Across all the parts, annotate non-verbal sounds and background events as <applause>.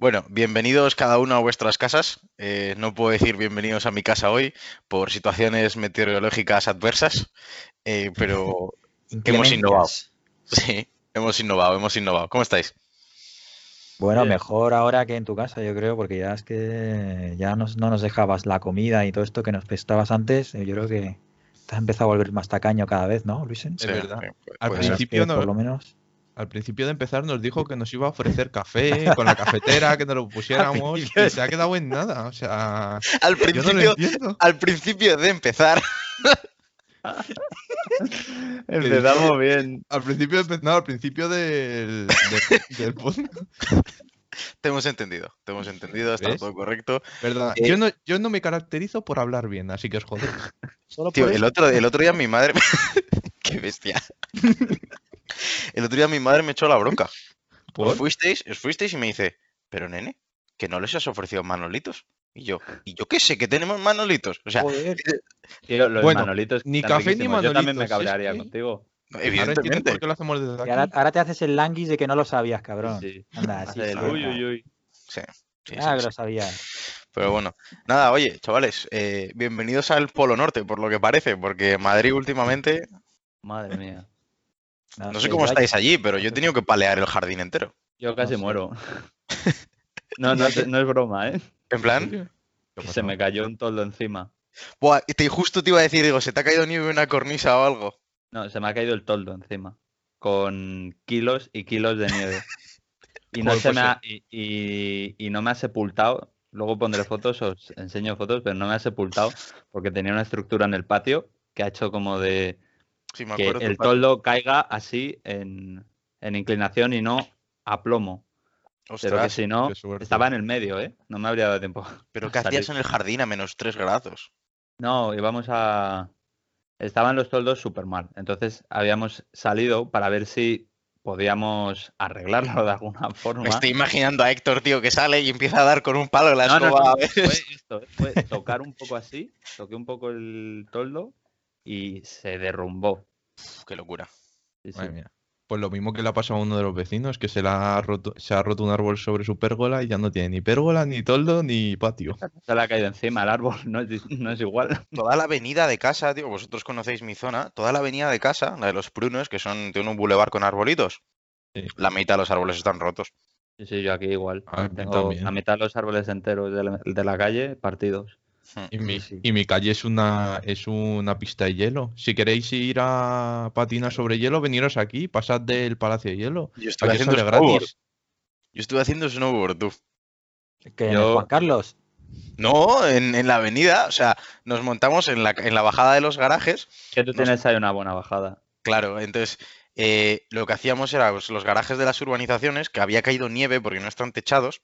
Bueno, bienvenidos cada uno a vuestras casas. Eh, no puedo decir bienvenidos a mi casa hoy por situaciones meteorológicas adversas, eh, pero <laughs> hemos innovado. Sí, hemos innovado, hemos innovado. ¿Cómo estáis? Bueno, mejor ahora que en tu casa, yo creo, porque ya es que ya no nos dejabas la comida y todo esto que nos prestabas antes. Yo creo que te has empezado a volver más tacaño cada vez, ¿no, Luis? Es verdad. Al principio no, por lo menos al principio de empezar nos dijo que nos iba a ofrecer café con la cafetera, que nos lo <laughs> pusiéramos y se ha quedado en nada. O sea, al principio, al principio de empezar. <laughs> Empezamos <laughs> bien. Al principio, no, al principio del, del, Te hemos entendido, te hemos entendido, está todo correcto. Verdad. Eh, yo, no, yo no me caracterizo por hablar bien, así que os joder. Tío, el otro, el otro día mi madre. Qué bestia. El otro día mi madre me echó la bronca. Os fuisteis, os fuisteis y me dice, pero nene, que no les has ofrecido manolitos. Y yo, ¿y yo qué sé? Que tenemos manolitos. O sea, los manolitos ni café ni manolitos. Yo también me cabrearía contigo. Evidentemente. ¿Por qué lo hacemos desde aquí? Ahora, te haces el languis de que no lo sabías, cabrón. Sí. Anda, sí, uy, uy, uy. Sí. ah, que lo sabías. Pero bueno, nada, oye, chavales, eh, bienvenidos al Polo Norte, por lo que parece, porque Madrid últimamente. Madre mía. No, sé cómo estáis allí, pero yo he tenido que palear el jardín entero. Yo casi muero. <laughs> no, no, no, es broma, ¿eh? ¿En plan? Se me cayó un toldo encima. Buah, y justo te iba a decir, digo, ¿se te ha caído nieve en una cornisa o algo? No, se me ha caído el toldo encima. Con kilos y kilos de nieve. <laughs> Y no, se me ha, y, y, no me ha sepultado. Luego pondré fotos, os enseño fotos, pero no me ha sepultado porque tenía una estructura en el patio que ha hecho como de que el toldo caiga así en, inclinación y no a plomo. Pero que si no, estaba en el medio, ¿eh? No me habría dado tiempo. ¿Pero <laughs> qué hacías en el jardín a menos 3 grados? No, íbamos a... Estaban los toldos súper mal. Entonces habíamos salido para ver si podíamos arreglarlo de alguna <laughs> forma. Me estoy imaginando a Héctor, tío, que sale y empieza a dar con un palo en la escoba. fue esto, fue tocar un poco así, toqué un poco el toldo y se derrumbó. qué locura. Pues lo mismo que le ha pasado a uno de los vecinos, que se, ha roto, se ha roto un árbol sobre su pérgola y ya no tiene ni pérgola, ni toldo, ni patio. <laughs> Se le ha caído encima el árbol, no es, igual. Toda la avenida de casa, tío, vosotros conocéis mi zona, toda la avenida de casa, la de los prunos, que son, tiene un bulevar con arbolitos, la mitad de los árboles están rotos. Sí, sí, yo aquí igual. Ah, Tengo la mitad de los árboles enteros de la calle partidos. Y mi, calle es una, es una pista de hielo. Si queréis ir a patinar sobre hielo, veniros aquí, pasad del Palacio de Hielo. Yo estoy haciendo gratis. Yo estuve haciendo snowboard, tú. ¿Que Juan Carlos? No, en, la avenida. O sea, nos montamos en la, en la bajada de los garajes. Que tú tienes ahí una buena bajada. Claro, entonces eh, lo que hacíamos era pues, los garajes de las urbanizaciones, que había caído nieve porque no están techados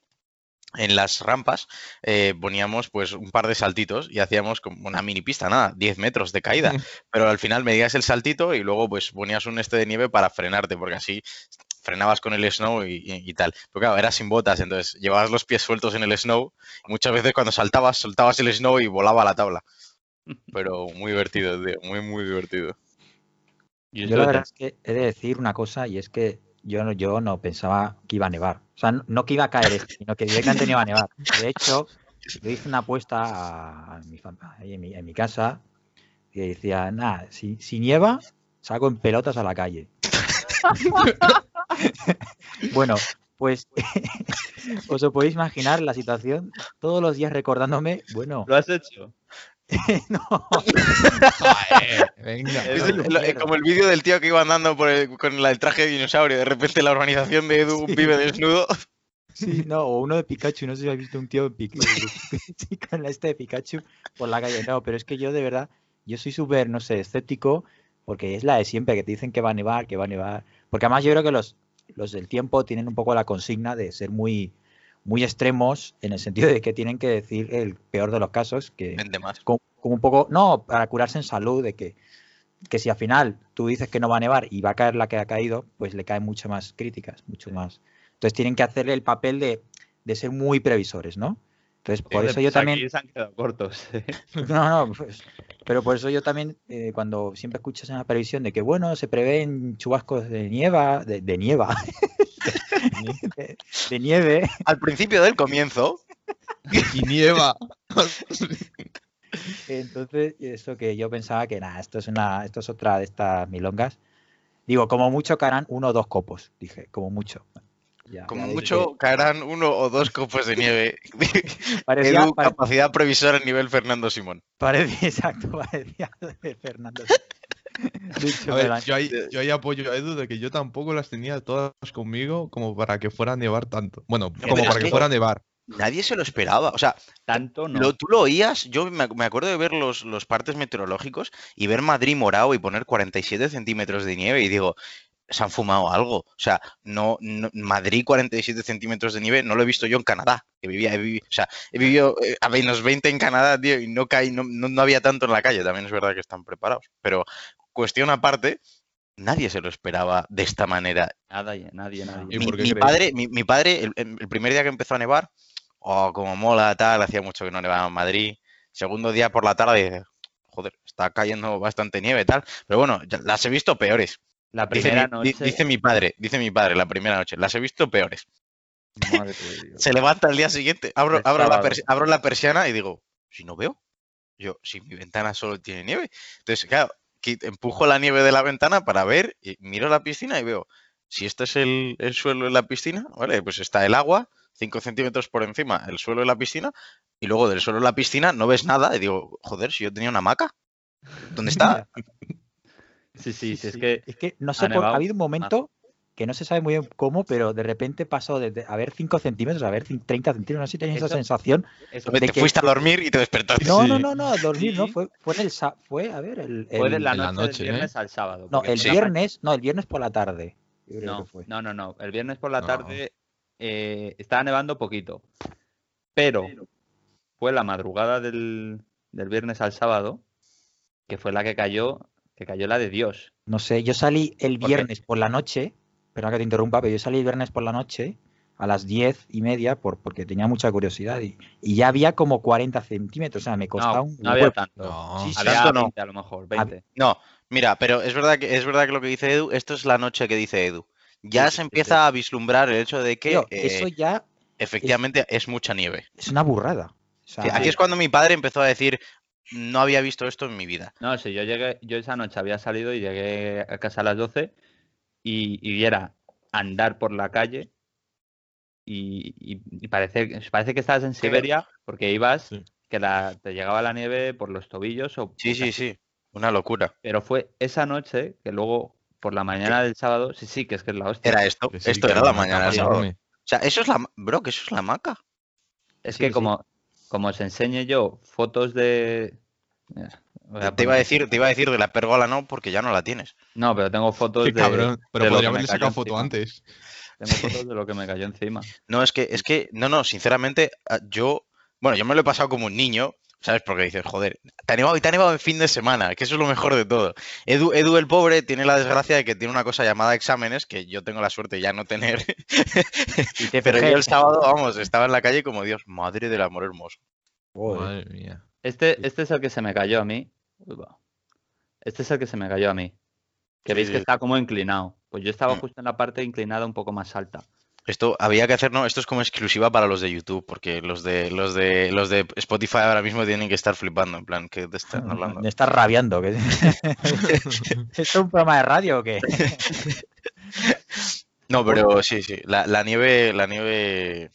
en las rampas eh, poníamos pues un par de saltitos y hacíamos como una mini pista, nada, 10 metros de caída. Pero al final medías el saltito y luego pues ponías un este de nieve para frenarte, porque así frenabas con el snow y, tal. Pero claro, era sin botas, entonces llevabas los pies sueltos en el snow y muchas veces cuando saltabas, soltabas el snow y volaba la tabla. Pero muy divertido, tío, muy, muy divertido. Yo la verdad es que he de decir una cosa y es que yo no, yo no pensaba que iba a nevar. O sea, no, que iba a caer sino que directamente no iba a nevar. De hecho, yo hice una apuesta a, mi, en, mi, en mi casa y decía, nada, si, si nieva, salgo en pelotas a la calle. <laughs> bueno, pues <laughs> os podéis imaginar la situación, todos los días recordándome, bueno. ¿Lo has hecho? <laughs> no. venga. Es como el vídeo del tío que iba andando con el traje de dinosaurio. De repente la organización de Edu vive desnudo. Sí, no, o uno de Pikachu. No sé si habéis visto un tío <laughs> con la este de Pikachu por la calle. No, pero es que yo de verdad, yo soy súper, no sé, escéptico. Porque es la de siempre, que te dicen que va a nevar, que va a nevar. Porque además yo creo que los, los del tiempo tienen un poco la consigna de ser muy muy extremos en el sentido de que tienen que decir el peor de los casos, que Como, un poco, no, para curarse en salud, de que, que si al final tú dices que no va a nevar y va a caer la que ha caído, pues le caen muchas más críticas, mucho más. Entonces tienen que hacerle el papel de, de ser muy previsores, ¿no? Entonces, por eso yo también. se han quedado cortos. <laughs> no, no, pues, pero por eso yo también, eh, cuando siempre escuchas una previsión de que, bueno, se prevén chubascos de nieva, de, de nieva, <laughs> <laughs> de, nieve. Al principio del comienzo. y nieva. Entonces, eso que yo pensaba que nada, esto es una, esto es otra de estas milongas. Digo, como mucho caerán uno o dos copos, dije, como mucho. como mucho caerán uno o dos copos de nieve. <laughs> Parecía, capacidad previsora a nivel Fernando Simón. Parecía, <laughs> exacto, parecía de Fernando Simón. <laughs> yo, ahí, apoyo a Edu de que yo tampoco las tenía todas conmigo como para que fuera a nevar tanto. Bueno, como para que, fuera a nevar. Nadie se lo esperaba. O sea, tanto no. tú lo oías, yo me, acuerdo de ver los, los partes meteorológicos y ver Madrid morado y poner 47 centímetros de nieve y digo, se han fumado algo. O sea, no, Madrid 47 centímetros de nieve no lo he visto yo en Canadá. Que vivía, he o sea, he vivido eh, a menos 20 en Canadá, tío, y no, caí, no, no, había tanto en la calle. También es verdad que están preparados. Pero cuestión aparte, nadie se lo esperaba de esta manera. Nadie, nadie, nadie. Mi, padre, mi, padre el, primer día que empezó a nevar, oh, como mola, tal, hacía mucho que no nevaba en Madrid. Segundo día por la tarde, joder, está cayendo bastante nieve, tal. Pero bueno, las he visto peores. La primera dice, noche. Dice mi padre, dice mi padre, la primera noche. Las he visto peores. <laughs> se levanta el día siguiente, abro, abro, la abro la persiana y digo, si no veo. Yo, si mi ventana solo tiene nieve. Entonces, claro, empujo la nieve de la ventana para ver y miro la piscina y veo, si este es el, suelo de la piscina, ¿vale? Pues está el agua, 5 centímetros por encima, el suelo de la piscina, y luego del suelo de la piscina no ves nada y digo, joder, si yo tenía una hamaca, ¿dónde está? <laughs> Sí, sí, sí, es que... Es que no sé, ha habido un momento que no se sabe muy bien cómo, pero de repente pasó de a ver 5 centímetros a ver 30 centímetros. No sé si tenéis esa sensación. de te que, fuiste a dormir y te despertaste. No, no, no, no, a dormir no. Fue, fue, en el, fue, a ver, el, fue de la noche, del viernes ¿eh? al sábado. No, el viernes, no, el viernes por la tarde. No, no, no, no, El viernes por la tarde eh, estaba nevando poquito. Pero fue la madrugada del, del viernes al sábado, que fue la que cayó, que cayó la de Dios. No sé, yo salí el viernes por la noche Perdón que te interrumpa, pero yo salí el viernes por la noche a las diez y media por, porque tenía mucha curiosidad y, ya había como 40 centímetros, o sea, me costaba un... No había tanto. No, sí, no. a lo mejor, 20. No, mira, pero es verdad, que, es verdad que lo que dice Edu, esto es la noche que dice Edu. Ya se empieza a vislumbrar el hecho de que... eso eh, ya... Efectivamente es, mucha nieve. Es una burrada. aquí es cuando mi padre empezó a decir, no había visto esto en mi vida. No, sí, yo llegué, yo esa noche había salido y llegué a casa a las 12 y, era andar por la calle y, parece, parece que estabas en Siberia porque ibas, que la, te llegaba la nieve por los tobillos. O, sí, sí, sí, una locura. Pero fue esa noche que luego por la mañana del sábado, sí, sí, que es que es la hostia. Era esto, esto era la mañana del sábado. O sea, eso es la, bro, que eso es la maca. Es que como, como os enseñe yo fotos de, te iba, a decir, te iba a decir de la pergola no, porque ya no la tienes. No, pero tengo fotos de. Cabrón, pero podría haberle sacado foto antes. Tengo fotos <laughs> de lo que me cayó encima. No, es que, es que, no, no, sinceramente, ah, yo. Bueno, yo me lo he pasado como un niño, ¿sabes? Porque dices, joder, te ha nevado y te ha nevado en fin de semana, que eso es lo mejor de todo. Edu, Edu el pobre tiene la desgracia de que tiene una cosa llamada exámenes, que yo tengo la suerte de ya no tener. <laughs> pero yo el sábado, vamos, estaba en la calle como Dios, madre del amor hermoso. Madre mía. Este, este es el que se me cayó a mí. Este es el que se me cayó a mí. Que veis que está como inclinado. Pues yo estaba mm. justo en la parte inclinada un poco más alta. Esto había que hacer, no, esto es como exclusiva para los de YouTube, porque los de los de los de Spotify ahora mismo tienen que estar flipando, en plan, que te están hablando. Me estás rabiando. <laughs> ¿Esto es un programa de radio o qué? <laughs> no, pero sí, sí. La, la nieve, la nieve.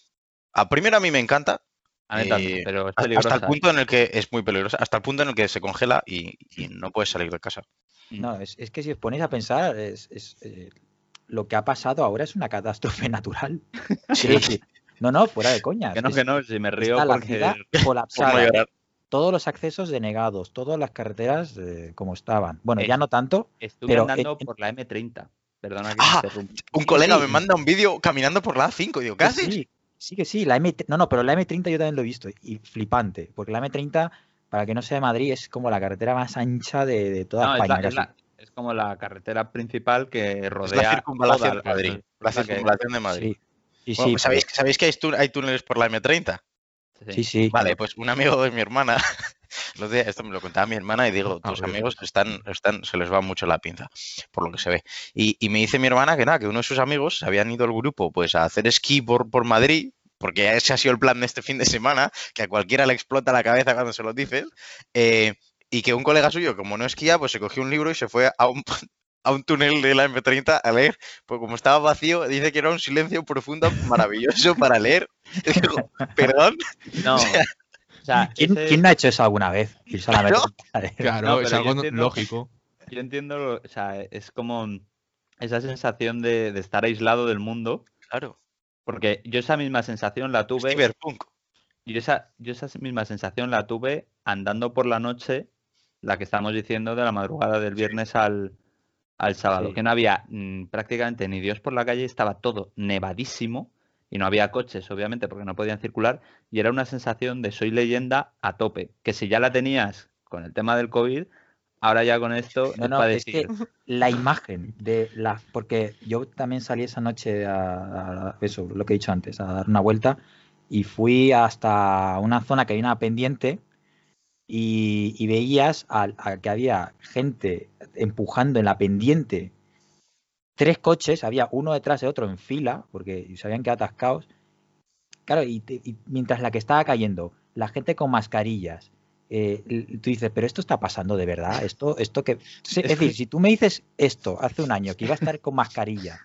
A primero a mí me encanta, eh, pero hasta el punto en el que es muy peligrosa, hasta el punto en el que se congela y, no puedes salir de casa. No, es, que si os ponéis a pensar, es, eh, lo que ha pasado ahora es una catástrofe <laughs> natural. Sí, sí. No, no, fuera de coña. Que no, que no, si me río porque... la <laughs> colapsada. todos los accesos denegados, todas las carreteras eh, como estaban. Bueno, ya no tanto. Estuve andando por la M30. Perdona que ah, Un colega me manda un vídeo caminando por la A5 y digo, ¿qué Sí, Sí que sí, la M no, no, pero la M30 yo también lo he visto y flipante, porque la M30, para que no sea de Madrid, es como la carretera más ancha de, toda España. Es, como la carretera principal que rodea la circunvalación de Madrid. La circunvalación de Madrid. Sí, sí, ¿sabéis, ¿sabéis, que hay, túneles por la M30? Sí, sí. Vale, pues un amigo de mi hermana esto me lo contaba mi hermana y digo, <laughs> tus amigos están, están, se les va mucho la pinza, por lo que se ve. Y, me dice mi hermana que nada, que uno de sus amigos se habían ido al grupo pues a hacer esquí por, por Madrid, porque ese ha sido el plan de este fin de semana, que a cualquiera le explota la cabeza cuando se lo dices, eh, y que un colega suyo, como no esquía, pues se cogió un libro y se fue a un, <laughs> a un túnel de la M30 a leer, pues como estaba vacío, dice que era un silencio profundo maravilloso para leer. <laughs> Perdón. No. ¿Quién, no ha hecho eso alguna vez? Claro, <laughs> es algo lógico. Yo entiendo, o sea, es como esa sensación de, estar aislado del mundo. Claro. Porque yo esa misma sensación la tuve. Cyberpunk. Yo esa, yo esa misma sensación la tuve andando por la noche, la que estamos diciendo de la madrugada del viernes al, al sábado, que no había mm, prácticamente ni Dios por la calle, estaba todo nevadísimo y no había coches, obviamente, porque no podían circular, y era una sensación de soy leyenda a tope, que si ya la tenías con el tema del COVID, ahora ya con esto no, es que la imagen de la porque yo también salí esa noche a, eso, lo que he dicho antes, a dar una vuelta y fui hasta una zona que hay una pendiente y, veías a, que había gente empujando en la pendiente tres coches, había uno detrás de otro en fila, porque se habían quedado atascados. Claro, y, mientras la que estaba cayendo, la gente con mascarillas, eh, tú dices, pero esto está pasando de verdad, esto, esto que... es decir, si tú me dices esto hace un año, que iba a estar con mascarilla,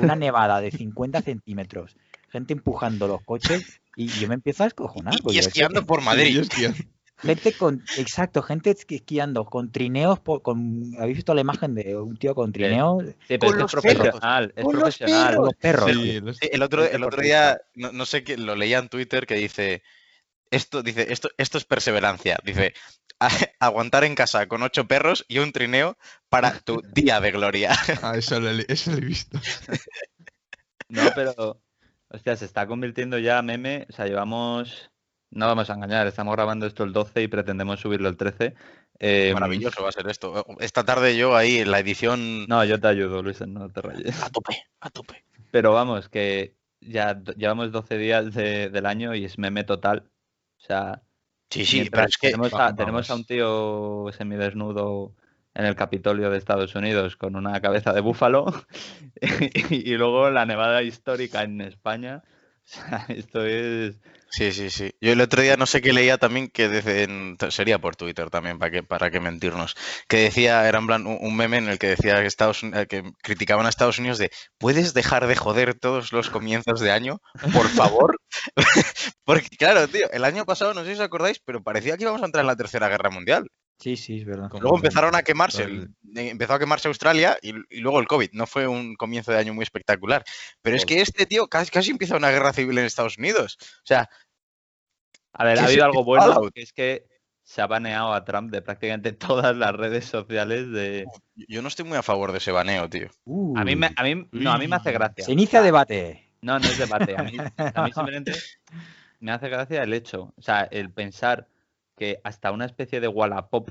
una nevada de 50 centímetros, gente empujando los coches, y yo me empiezo a escojonar. Y, esquiando por Madrid. Gente con, exacto, gente esquiando con trineos, con, ¿habéis visto la imagen de un tío con trineos? Sí, pero es profesional, es profesional. Los perros. el otro, el otro día, no, sé qué, lo leía en Twitter que dice, esto, dice, esto, esto es perseverancia, dice, <laughs> aguantar en casa con ocho perros y un trineo para tu <laughs> día de gloria. <laughs> Ah, eso lo, eso lo he visto. No, pero, hostia, se está convirtiendo ya meme, o sea, llevamos no vamos a engañar, estamos grabando esto el 12 y pretendemos subirlo el 13. Eh, Maravilloso va a ser esto. Esta tarde yo ahí en la edición. No, yo te ayudo, Luis, no te rayes. A tope, a tope. Pero vamos, que ya llevamos 12 días del año y es meme total. O sea. Sí, sí, pero es que. Tenemos a, tenemos a un tío semidesnudo en el Capitolio de Estados Unidos con una cabeza de búfalo <laughs> y luego la nevada histórica en España. <laughs> Esto es Sí, sí, sí. Yo el otro día no sé qué leía también que desde, sería por Twitter también, para que, para mentirnos, que decía, era en plan un, meme en el que decía que, Estados, que criticaban a Estados Unidos de, ¿puedes dejar de joder todos los comienzos de año? Por favor. <laughs> Porque claro, tío, el año pasado, no sé si os acordáis, pero parecía que íbamos a entrar en la Tercera Guerra Mundial. Sí, sí, es verdad. Luego empezaron a quemarse, eh, empezó a quemarse Australia y, luego el COVID. No fue un comienzo de año muy espectacular. Pero es que este tío casi, casi empieza una guerra civil en Estados Unidos. O sea. A ver, ha habido algo bueno, que es que se ha baneado a Trump de prácticamente <laughs> todas las redes sociales de. Yo no estoy muy a favor de ese baneo, tío. a mí me, a mí, no, a mí me hace gracia. Se inicia debate. No, no es debate. A mí, a mí <laughs> simplemente me hace gracia el hecho. O sea, el pensar que hasta una especie de Wallapop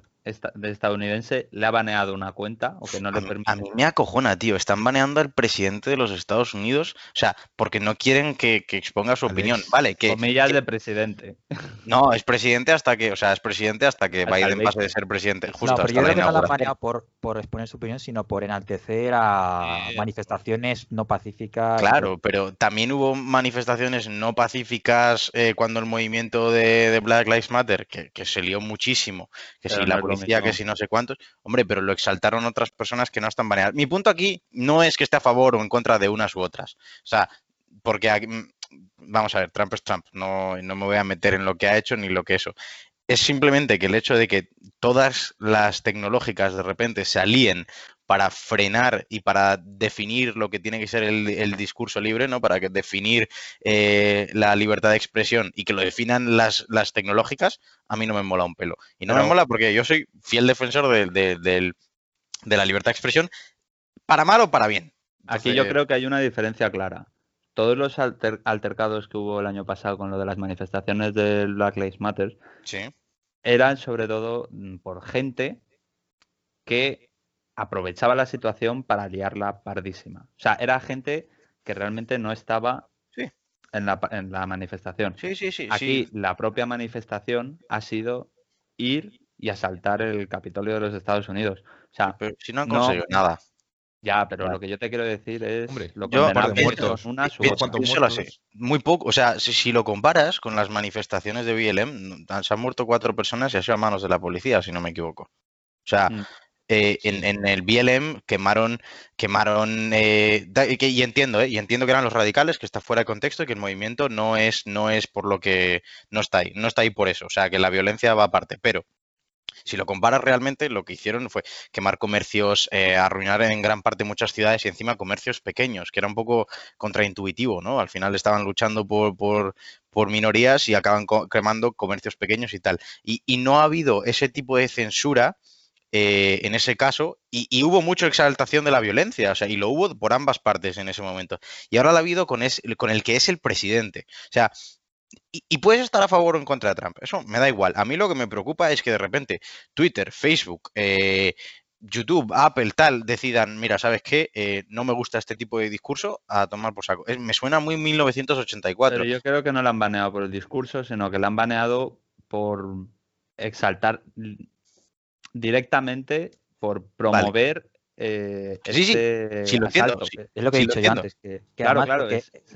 de estadounidense le ha baneado una cuenta o que no le permite. A mí me acojona, tío. Están baneando al presidente de los Estados Unidos, o sea, porque no quieren que, exponga su opinión. Vale, que. Comillas de presidente. <laughs> No, es presidente hasta que, o sea, es presidente hasta que Biden pase de ser presidente. Justo no, pero yo creo que no han baneado por, por exponer su opinión, sino por enaltecer a eh, manifestaciones no pacíficas. Claro, pero también hubo manifestaciones no pacíficas eh, cuando el movimiento de, Black Lives Matter, que, se lió muchísimo, que si la policía, que si no sé cuántos, hombre, pero lo exaltaron otras personas que no están baneadas. Mi punto aquí no es que esté a favor o en contra de unas u otras. O sea, porque mm, vamos a ver, Trump es Trump, no, no me voy a meter en lo que ha hecho ni lo que eso. Es simplemente que el hecho de que todas las tecnológicas de repente se alíen para frenar y para definir lo que tiene que ser el, discurso libre, ¿no? Para que definir eh, la libertad de expresión y que lo definan las, las, tecnológicas, a mí no me mola un pelo. Y no me mola porque yo soy fiel defensor de, de, la libertad de expresión, para mal o para bien. Aquí yo creo que hay una diferencia clara. Todos los altercados que hubo el año pasado con lo de las manifestaciones del Black Lives Matter eran sobre todo mm, por gente que aprovechaba la situación para liarla pardísima. O sea, era gente que realmente no estaba en, la, en, la, manifestación. Sí, sí, sí. Aquí la propia manifestación ha sido ir y asaltar el Capitolio de los Estados Unidos. O sea, pero si no han conseguido nada. Ya, pero lo que yo te quiero decir es Hombre, lo yo, muertos, unas Muy poco, o sea, si, lo comparas con las manifestaciones de BLM, se han muerto cuatro personas y ha sido a manos de la policía, si no me equivoco. O sea, mm. Eh, en, el BLM quemaron, quemaron, eh, y entiendo, eh, y entiendo que eran los radicales, que está fuera de contexto y que el movimiento no es, no es por lo que no está ahí, no está ahí por eso, o sea, que la violencia va aparte, pero si lo comparas realmente, lo que hicieron fue quemar comercios, arruinar en gran parte muchas ciudades y encima comercios pequeños, que era un poco contraintuitivo, ¿no? Al final estaban luchando por, por, minorías y acaban quemando comercios pequeños y tal. Y, no ha habido ese tipo de censura eh, en ese caso, y, hubo mucha exaltación de la violencia, o sea, y lo hubo por ambas partes en ese momento. Y ahora la ha habido con, el que es el presidente. O sea, y, puedes estar a favor o en contra de Trump. Eso me da igual. A mí lo que me preocupa es que de repente Twitter, Facebook, eh, YouTube, Apple, tal, decidan, mira, ¿sabes qué? Eh, no me gusta este tipo de discurso, a tomar por saco. me suena muy 1984. Pero yo creo que no lo han baneado por el discurso, sino que lo han baneado por exaltar directamente, por promover eh, sí, este sí, lo entiendo. Es lo que he dicho yo antes. Que, claro, claro,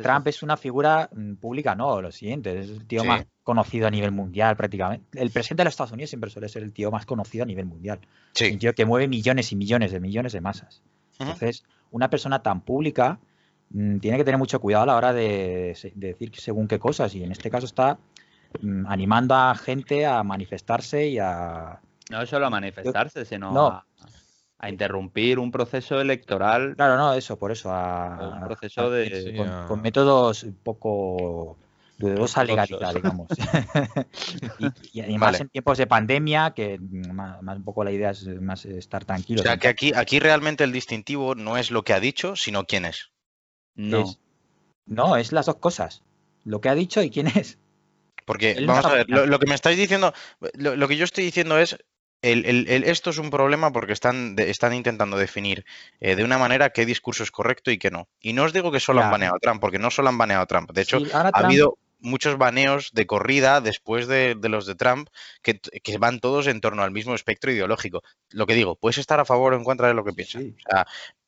Trump es una figura mm, pública, no, lo siguiente, es el tío más conocido a nivel mundial prácticamente. El presidente de los Estados Unidos siempre suele ser el tío más conocido a nivel mundial. Un tío que mueve millones y millones de millones de masas. Entonces, una persona tan pública mm, tiene que tener mucho cuidado a la hora de, decir según qué cosas. Y en este caso está mm, animando a gente a manifestarse y a... No solo a manifestarse, sino a a interrumpir un proceso electoral. Claro, no, eso, por eso. A, un proceso de. con, métodos un poco dudosa legalidad, digamos. <laughs> y, además en tiempos de pandemia, que más, un poco la idea es más estar tranquilo. O sea, que aquí, aquí realmente el distintivo no es lo que ha dicho, sino quién es. No. no, es las dos cosas. Lo que ha dicho y quién es. Porque, vamos a ver, lo, que me estáis diciendo, lo, que yo estoy diciendo es, esto es un problema porque están, están intentando definir eh, de una manera qué discurso es correcto y qué no. Y no os digo que solo han baneado a Trump, porque no solo han baneado a Trump. De hecho, ha habido muchos baneos de corrida después de, los de Trump que, van todos en torno al mismo espectro ideológico. Lo que digo, puedes estar a favor o en contra de lo que piensas.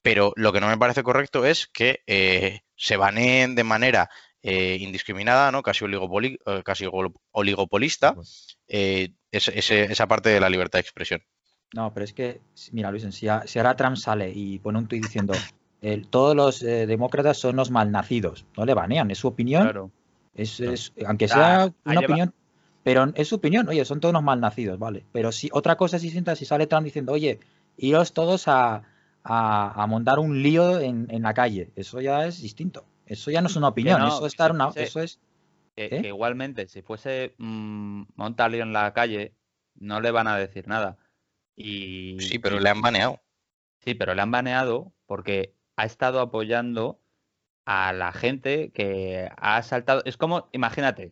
pero lo que no me parece correcto es que eh, se baneen de manera eh, indiscriminada, ¿no? casi, casi oligopolista, esa parte de la libertad de expresión. No, pero es que, mira, Luis, si, ahora Trump sale y pone un tuit diciendo todos los eh, demócratas son los malnacidos, no le banean, es su opinión. Claro. Es, aunque sea una opinión, pero es su opinión, oye, son todos unos malnacidos, vale. Pero si otra cosa si sienta, si sale Trump diciendo, oye, iros todos a, montar un lío en, la calle, eso ya es distinto. Eso ya no es una opinión, eso, es una, eso es que, ¿Eh? igualmente, si fuese mmm, en la calle, no le van a decir nada. Y, sí, pero le han baneado. Sí, pero le han baneado porque ha estado apoyando a la gente que ha asaltado. Es como, imagínate.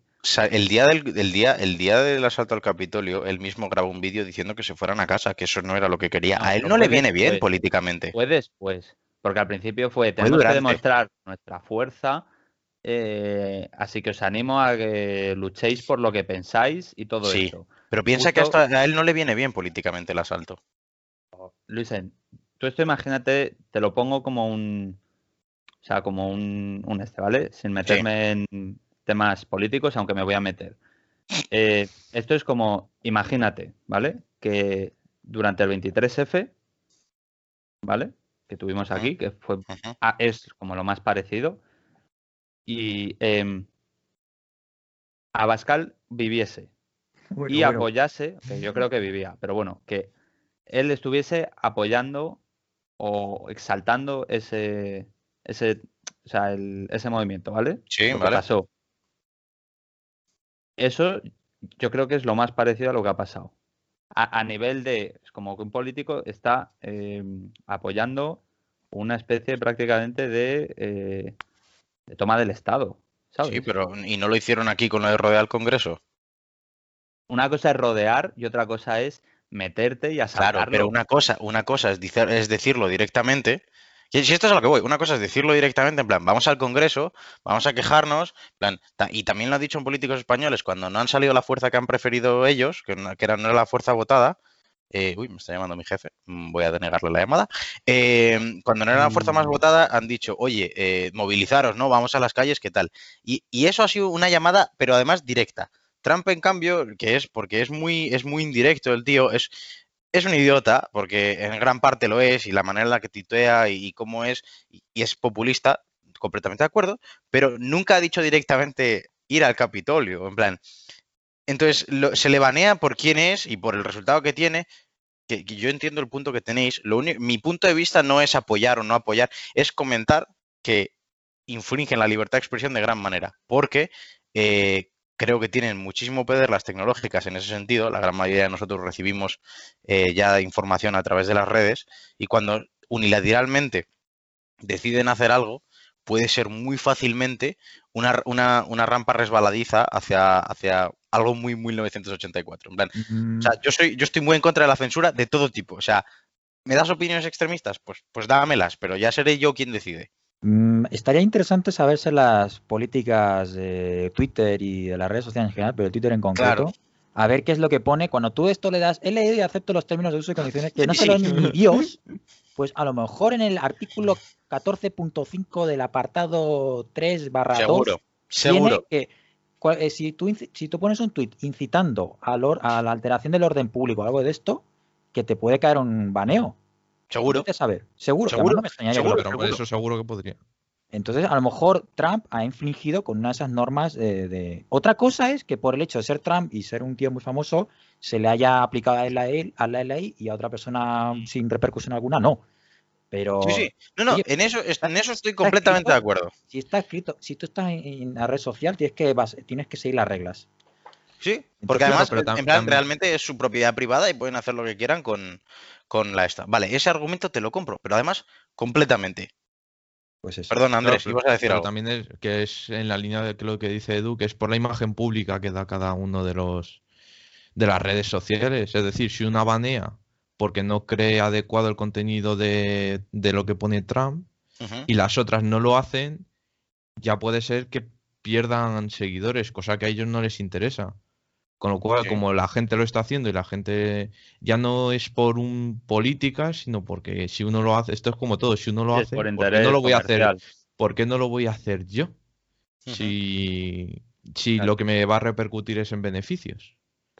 el día del día, el día del asalto al Capitolio, él mismo grabó un vídeo diciendo que se fueran a casa, que eso no era lo que quería. a él no le viene bien políticamente. Fue después, porque al principio fue tenemos que demostrar nuestra fuerza eh, así que os animo a que luchéis por lo que pensáis y todo sí, eso. Pero piensa que hasta a él no le viene bien políticamente el asalto. Luisen, tú esto imagínate, te lo pongo como un. O sea, como un, un este, ¿vale? Sin meterme en temas políticos, aunque me voy a meter. Eh, esto es como, imagínate, ¿vale? Que durante el 23F, ¿vale? Que tuvimos aquí, que fue, es como lo más parecido y eh, Abascal viviese y apoyase, que yo creo que vivía, pero bueno, que él estuviese apoyando o exaltando ese, ese, o sea, ese movimiento, ¿vale? Sí, vale. pasó. Eso yo creo que es lo más parecido a lo que ha pasado. A, nivel de, es como que un político está em, apoyando una especie prácticamente de eh, de toma del Estado. ¿sabes? Sí, pero ¿y no lo hicieron aquí con lo de rodear el Congreso? Una cosa es rodear y otra cosa es meterte y asaltarlo. Claro, pero una cosa, una cosa es, es decirlo directamente Si esto es a lo que voy, una cosa es decirlo directamente, en plan, vamos al Congreso, vamos a quejarnos, plan, y también lo han dicho en políticos españoles, cuando no han salido la fuerza que han preferido ellos, que, no, era, la fuerza votada, eh, uy, me está llamando mi jefe, mm, voy a denegarle la llamada. Eh, cuando no era la fuerza más votada, han dicho, oye, eh, movilizaros, ¿no? Vamos a las calles, ¿qué tal? Y, y, eso ha sido una llamada, pero además directa. Trump, en cambio, que es porque es muy, es muy indirecto el tío, es, es un idiota, porque en gran parte lo es, y la manera en la que tituea y, cómo es, y, es populista, completamente de acuerdo, pero nunca ha dicho directamente ir al Capitolio, en plan. Entonces, se le banea por quién es y por el resultado que tiene, que, yo entiendo el punto que tenéis. Mi punto de vista no es apoyar o no apoyar, es comentar que infringen la libertad de expresión de gran manera, porque eh, creo que tienen muchísimo poder las tecnológicas en ese sentido. La gran mayoría de nosotros recibimos eh, ya información a través de las redes y cuando unilateralmente deciden hacer algo, puede ser muy fácilmente una, rampa resbaladiza hacia, hacia algo muy, muy 1984. o sea, yo, soy, yo estoy muy en contra de la censura de todo tipo. O sea, ¿me das opiniones extremistas? Pues, pues dámelas, pero ya seré yo quien decide. Mm, estaría interesante saberse las políticas de Twitter y de las redes sociales en general, pero de Twitter en concreto. A ver qué es lo que pone. Cuando tú esto le das, he leído y acepto los términos de uso y condiciones que no se lo ni Dios, <laughs> pues a lo mejor en el artículo 14.5 del apartado 3 barra 2. Seguro, seguro. Que, eh, si, tú, si tú pones un tweet incitando a, a la alteración del orden público o algo de esto, que te puede caer un baneo. Seguro. saber. Seguro. Seguro. seguro, eso seguro que podría. Entonces, a lo mejor Trump ha infligido con una de esas normas de, Otra cosa es que por el hecho de ser Trump y ser un tío muy famoso, se le haya aplicado a, él, a la ley y a otra persona sin repercusión alguna no. Pero... Sí, sí. No, no, en, eso, en eso estoy completamente de acuerdo. Si está escrito, si tú estás en, la red social, tienes que, tienes que seguir las reglas. Sí, porque además, en plan, realmente es su propiedad privada y pueden hacer lo que quieran con, con la esta. Vale, ese argumento te lo compro, pero además, completamente. Pues eso. Perdón, Andrés, ibas a decir pero también es que es en la línea de lo que dice Edu, que es por la imagen pública que da cada uno de los de las redes sociales. Es decir, si una banea porque no cree adecuado el contenido de, lo que pone Trump y las otras no lo hacen, ya puede ser que pierdan seguidores, cosa que a ellos no les interesa. Con lo cual, como la gente lo está haciendo y la gente ya no es por un política, sino porque si uno lo hace, esto es como todo, si uno lo hace, ¿por qué no lo voy a hacer? ¿Por qué no lo voy a hacer yo? Si, si lo que me va a repercutir es en beneficios.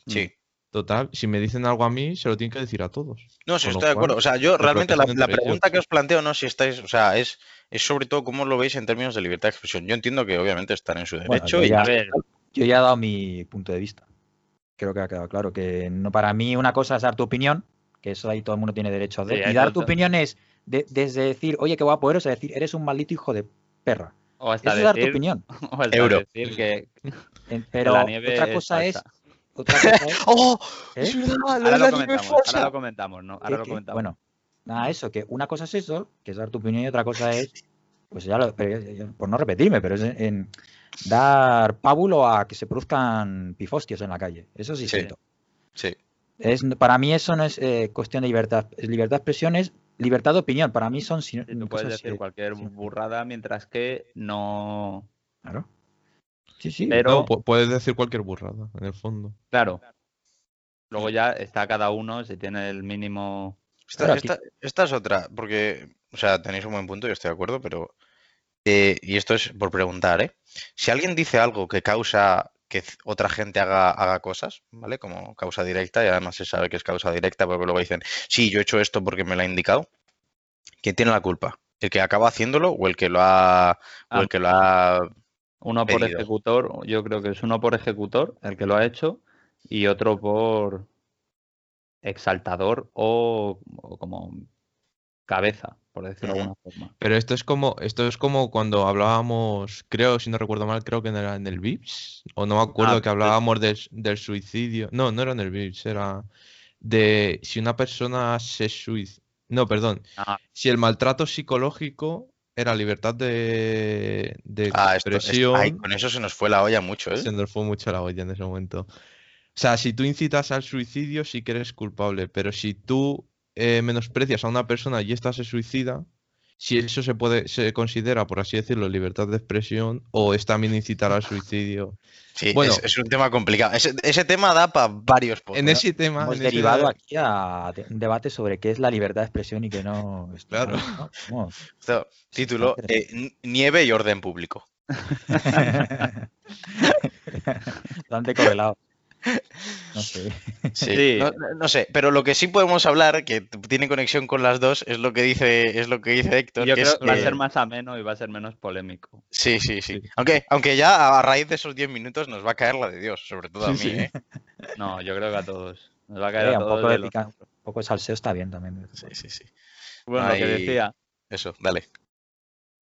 Sí. Total, si me dicen algo a mí, se lo tienen que decir a todos. No, sí, estoy de acuerdo. O sea, yo realmente la, pregunta que os planteo, no si estáis, o sea, es, es sobre todo cómo lo veis en términos de libertad de expresión. Yo entiendo que obviamente están en su derecho y a ver. Yo ya he dado mi punto de vista creo que ha quedado claro que no para mí una cosa es dar tu opinión, que eso ahí todo el mundo tiene derecho a dar. y dar tu opinión es desde decir, oye, qué guapo eres, a decir, eres un maldito hijo de perra. O hasta decir, dar tu opinión. <laughs> O hasta Euro. decir que, pero otra cosa es, otra cosa es. ¡Oh! ¿eh? Es verdad, ahora, lo comentamos, ahora lo comentamos, ¿no? Ahora lo comentamos. Bueno, nada, eso, que una cosa es eso, que es dar tu opinión, y otra cosa es, pues ya lo, por no repetirme, pero es en, dar pábulo a que se produzcan pifostios en la calle. Eso sí, sí. Sí. Es, para mí eso no es eh, cuestión de libertad. Libertad de expresión es libertad de opinión. Para mí son... Tú puedes decir cualquier burrada mientras que no... Claro. Sí, sí. Pero puedes decir cualquier burrada, en el fondo. Claro. Luego ya está cada uno, si tiene el mínimo... Esta, esta es otra, porque, o sea, tenéis un buen punto, yo estoy de acuerdo, pero eh, y esto es por preguntar, ¿eh? Si alguien dice algo que causa que otra gente haga, haga cosas, ¿vale? Como causa directa, y además se sabe que es causa directa porque luego dicen, sí, yo he hecho esto porque me lo ha indicado. ¿Quién tiene la culpa? ¿El que acaba haciéndolo o el que lo ha, o el que lo ha uno por ejecutor, yo creo que es uno por ejecutor, el que lo ha hecho, y otro por exaltador o como cabeza por decirlo de alguna forma. Pero esto es como, esto es como cuando hablábamos, creo, si no recuerdo mal, creo que era en el VIPS, o no me acuerdo ah, que hablábamos del suicidio. No, no era en el VIPS, era de si una persona se suicida. No, perdón. Ah. Si el maltrato psicológico era libertad de, de ah, expresión. con eso se nos fue la olla mucho, ¿eh? Se nos fue mucho la olla en ese momento. O sea, si tú incitas al suicidio, sí que eres culpable, pero si tú eh, menosprecias a una persona y ésta se suicida, si eso se puede, se considera, por así decirlo, libertad de expresión o es también incitar al suicidio. <laughs> Sí, Bueno. es, es un tema complicado. Ese, ese tema da para varios podcasts. En ese tema. Hemos en ese- derivado aquí a un debate sobre qué es la libertad de expresión y qué no. Claro. ¿no? Vamos. Esto, Título, eh, Nieve y orden público. <laughs> Bastante correlado. <laughs> No sé. Sí, Sí. No, sé, pero lo que sí podemos hablar, que tiene conexión con las dos, es lo que dice, es lo que dice Héctor. Yo que creo es que va a ser más ameno y va a ser menos polémico. Sí, sí, sí. Sí. Aunque, aunque ya a raíz de esos 10 minutos nos va a caer la de Dios, sobre todo a mí, Sí. ¿eh? No, yo creo que a todos. Nos va a caer a un, todos. poco de los- pica- un poco de salseo está bien también. Sí, sí, sí. Bueno, lo que decía, Eso, dale.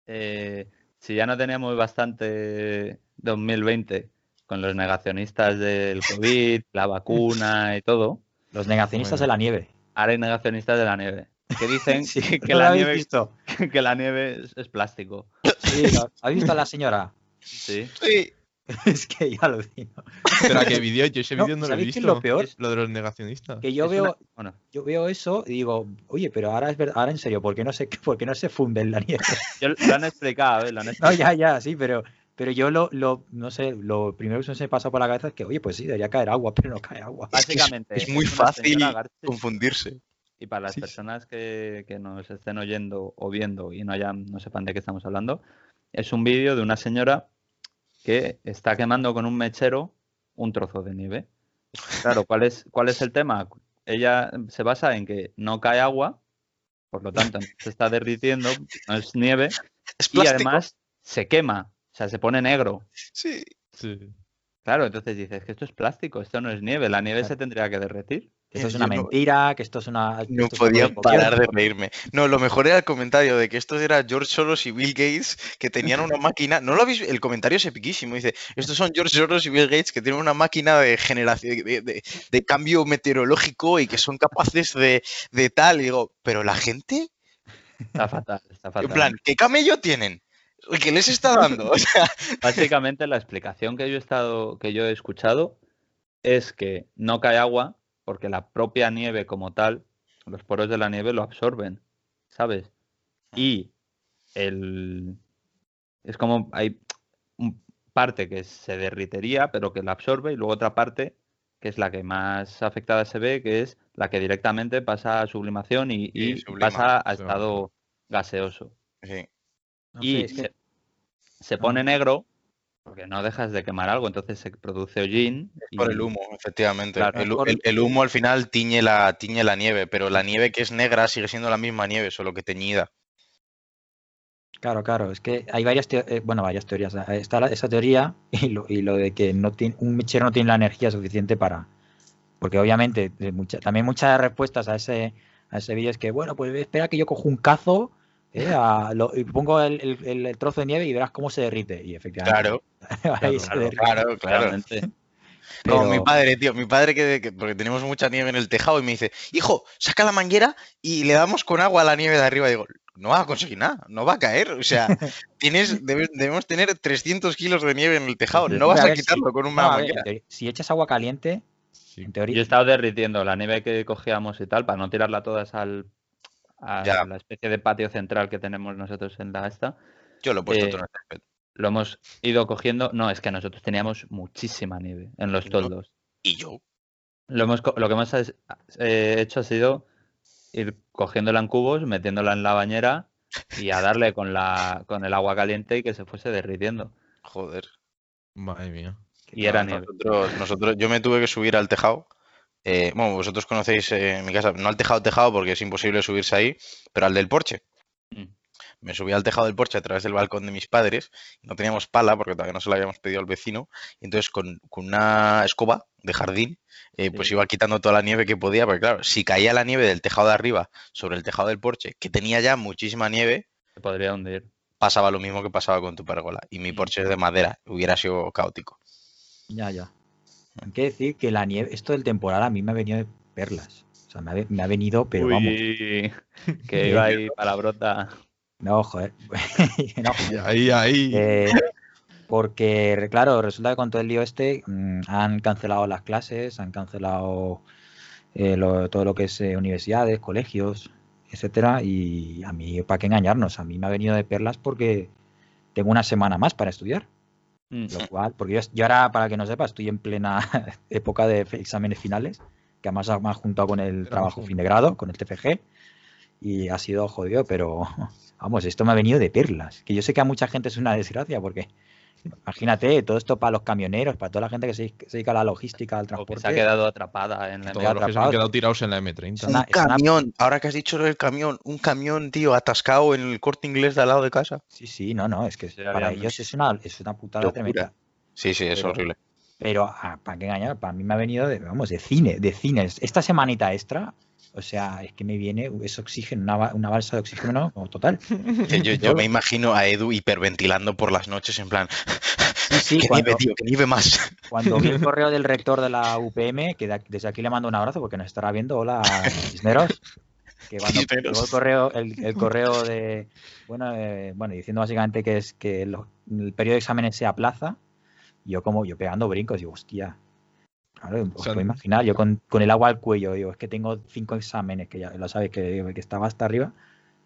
eh, si ya no teníamos bastante 2020 con los negacionistas del COVID, la vacuna y todo, Los negacionistas Bueno. de la nieve. ahora hay negacionistas de la nieve. Que dicen <laughs> Sí, que, ¿no la nieve, visto? <laughs> que la nieve es, es plástico. Sí, ¿Habéis visto a la señora? Sí. Sí. <laughs> es que ya lo digo. Espera, ¿qué vídeo? Yo ese No, vídeo no lo he ¿sabéis qué visto. es lo peor? Lo de los negacionistas. Que yo Es veo, una- bueno, yo veo eso y digo, oye, pero ahora es verdad, ahora en serio, ¿por qué no se, por qué no se funde en la nieve? yo- lo han explicado, ¿eh? Lo han No, explicado. ya, ya, sí, pero, pero yo lo, lo, no sé, lo primero que se me pasa por la cabeza es que, oye, pues sí, debería caer agua, <laughs> pero no cae agua. Es que es- Básicamente. es muy fácil Confundirse. Y para las Sí, sí. personas que, que nos estén oyendo o viendo y no, hayan, no sepan de qué estamos hablando, es un vídeo de una señora que está quemando con un mechero un trozo de nieve. Claro, ¿cuál es, cuál es el tema? Ella se basa en que no cae agua, por lo tanto no se está derritiendo, no es nieve, Es y además se quema, o sea, se pone negro. Sí. Sí. Claro, entonces dices que esto es plástico, esto no es nieve, la nieve Claro. se tendría que derretir. Que esto es una no- mentira, que esto es una. No esto podía parar de reírme. No, lo mejor era el comentario de que estos eran George Soros y Bill Gates que tenían una máquina. ¿No lo habéis El comentario es epiquísimo. Dice: Estos son George Soros y Bill Gates que tienen una máquina de generación de, de- de cambio meteorológico y que son capaces de, de tal. Y digo, pero la gente, Está fatal, está fatal. en plan, ¿qué camello tienen? <laughs> ¿Qué les está dando? O sea, <laughs> Básicamente la explicación que yo he estado, que yo he escuchado es que no cae agua porque la propia nieve como tal, los poros de la nieve lo absorben, ¿sabes? Y el es como hay un- parte que se derritería, pero que la absorbe, y luego otra parte que es la que más afectada se ve, que es la que directamente pasa a sublimación y, Sí, y sublima, pasa a estado gaseoso sí. No sé, y es que- se, se pone negro porque no dejas de quemar algo, entonces se produce hollín. Por el humo, efectivamente. Claro, el, por- el- el humo al final tiñe la, tiñe la nieve, pero la nieve que es negra sigue siendo la misma nieve, solo que teñida. Claro, claro, es que hay varias, teo- eh, bueno, varias teorías. Eh, Está la- esa teoría <laughs> y lo, y lo de que no tiene, un mechero no tiene la energía suficiente para, porque obviamente mucha- también muchas respuestas a ese, a ese vídeo es que, bueno, pues espera que yo cojo un cazo eh, a- lo- y pongo el, el- el- el trozo de nieve y verás cómo se derrite. Y efectivamente, Claro, <laughs> ahí se claro, derrite. claro, claro. Claramente. Como Pero- mi padre, tío, mi padre que, que- porque tenemos mucha nieve en el tejado y me dice, hijo, saca la manguera y le damos con agua a la nieve de arriba. Y digo, no va a conseguir nada, no va a caer. O sea, <laughs> tienes, debes- debemos tener 300 kilos de nieve en el tejado, no vas A a ver, si- quitarlo con una manguera. teoría, si echas agua caliente, Sí. en Yo he teoría, estado derritiendo la nieve que cogíamos y tal, para no tirarla todas al, a Ya. la especie de patio central que tenemos nosotros en la esta. Yo lo he puesto eh, todo en el. Lo hemos ido cogiendo. No, es que nosotros teníamos muchísima nieve en los toldos. Y yo, Lo, hemos, lo que hemos eh, hecho ha sido ir cogiéndola en cubos, metiéndola en la bañera y a darle con, la, con el agua caliente y que se fuese derritiendo. joder. Madre mía. Y era nieve. Nosotros, nosotros, yo me tuve que subir al tejado. Eh, bueno, vosotros conocéis eh, mi casa, no al tejado tejado porque es imposible subirse ahí, pero al del porche. Mm. Me subí al tejado del porche a través del balcón de mis padres. No teníamos pala porque todavía no se la habíamos pedido al vecino. Y entonces con, con una escoba de jardín, eh, pues Sí. iba quitando toda la nieve que podía. Porque claro, si caía la nieve del tejado de arriba sobre el tejado del porche, que tenía ya muchísima nieve, Se podría hundir. pasaba lo mismo que pasaba con tu pergola. Y mi porche es de madera, hubiera sido caótico. Ya, ya. Hay que decir que la nieve, esto del temporal a mí me ha venido de perlas. O sea, me ha, ve- me ha venido, pero vamos. <laughs> Que <laughs> iba ahí palabrota. No, joder. <laughs> no, ahí, ahí. eh, porque, claro, resulta que con todo el lío este mm, han cancelado las clases, han cancelado eh, lo- todo lo que es eh, universidades, colegios. etcétera. Y a mí, ¿para qué engañarnos? A mí me ha venido de perlas porque tengo una semana más para estudiar. Mm. Lo cual, porque yo, yo ahora, para que no sepa, estoy en plena <laughs> época de exámenes finales, que además me ha juntado con el trabajo fin de grado, con el TFG, y ha sido jodido, pero <laughs> vamos, esto me ha venido de perlas. Que yo sé que a mucha gente es una desgracia, porque imagínate, todo esto para los camioneros, para toda la gente que se, que se dedica a la logística, al O que se ha transporte. quedado atrapada en la Todos queda los que se han quedado tirados en la M30. Una- un una- camión, ahora que has dicho lo del camión, un camión, tío, atascado en el corte inglés de al lado de casa. Sí, sí, no, no, es que Sí, para ellos es una, es una putada tremenda. Sí, sí, es Pero- horrible. Pero, ah, ¿para qué engañar? Para mí me ha venido de, vamos, de cine, de cines. Esta semanita extra, o sea, es que me viene ese oxígeno, una, ba- una balsa de oxígeno como total. <laughs> Que Yo, yo me imagino a Edu hiperventilando por las noches en plan, sí, <laughs> que cuando- nieve, tío, que nieve más. Cuando vi el <laughs> correo del rector de la UPM, que de desde aquí le mando un abrazo porque nos estará viendo, hola Cisneros, que cuando llegó el correo, el, el correo de, bueno, eh, bueno, diciendo básicamente que es que lo- el periodo de exámenes se aplaza, yo como, yo pegando brincos, digo, hostia, claro, os sea, puedo imaginar, yo con, con el agua al cuello, digo, es que tengo cinco exámenes, que ya lo sabes, que, que estaba hasta arriba,